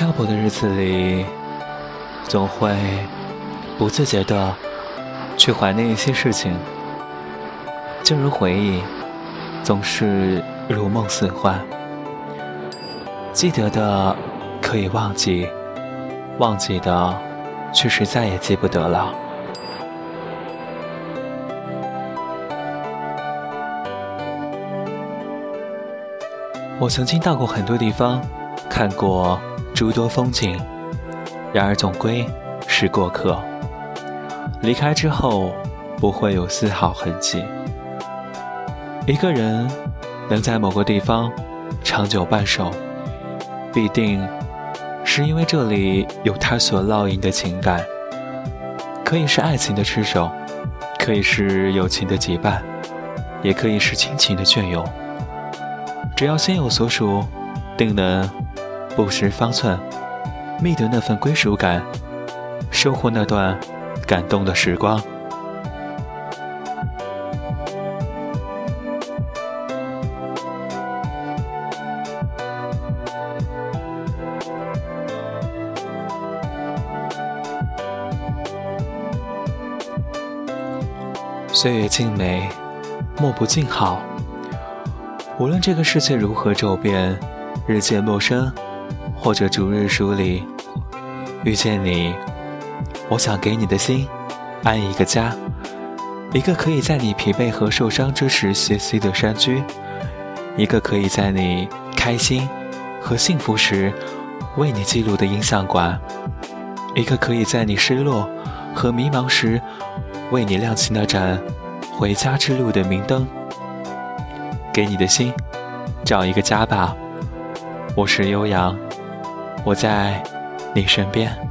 漂泊的日子里，总会不自觉的去怀念一些事情，正如回忆总是如梦似幻，记得的可以忘记，忘记的却是再也记不得了。我曾经到过很多地方，看过诸多风景，然而总归是过客。离开之后，不会有丝毫痕迹。一个人能在某个地方长久伴守，必定是因为这里有他所烙印的情感，可以是爱情的痴守，可以是友情的羁绊，也可以是亲情的隽永。只要心有所属，定能不失方寸，觅得那份归属感，收获那段感动的时光。岁月静美，莫不静好。无论这个世界如何骤变，日渐陌生，或者逐日梳理，遇见你，我想给你的心安一个家，一个可以在你疲惫和受伤之时歇息的山居，一个可以在你开心和幸福时为你记录的音像馆，一个可以在你失落和迷茫时为你亮起那盏回家之路的明灯。给你的心找一个家吧，我是悠扬，我在你身边。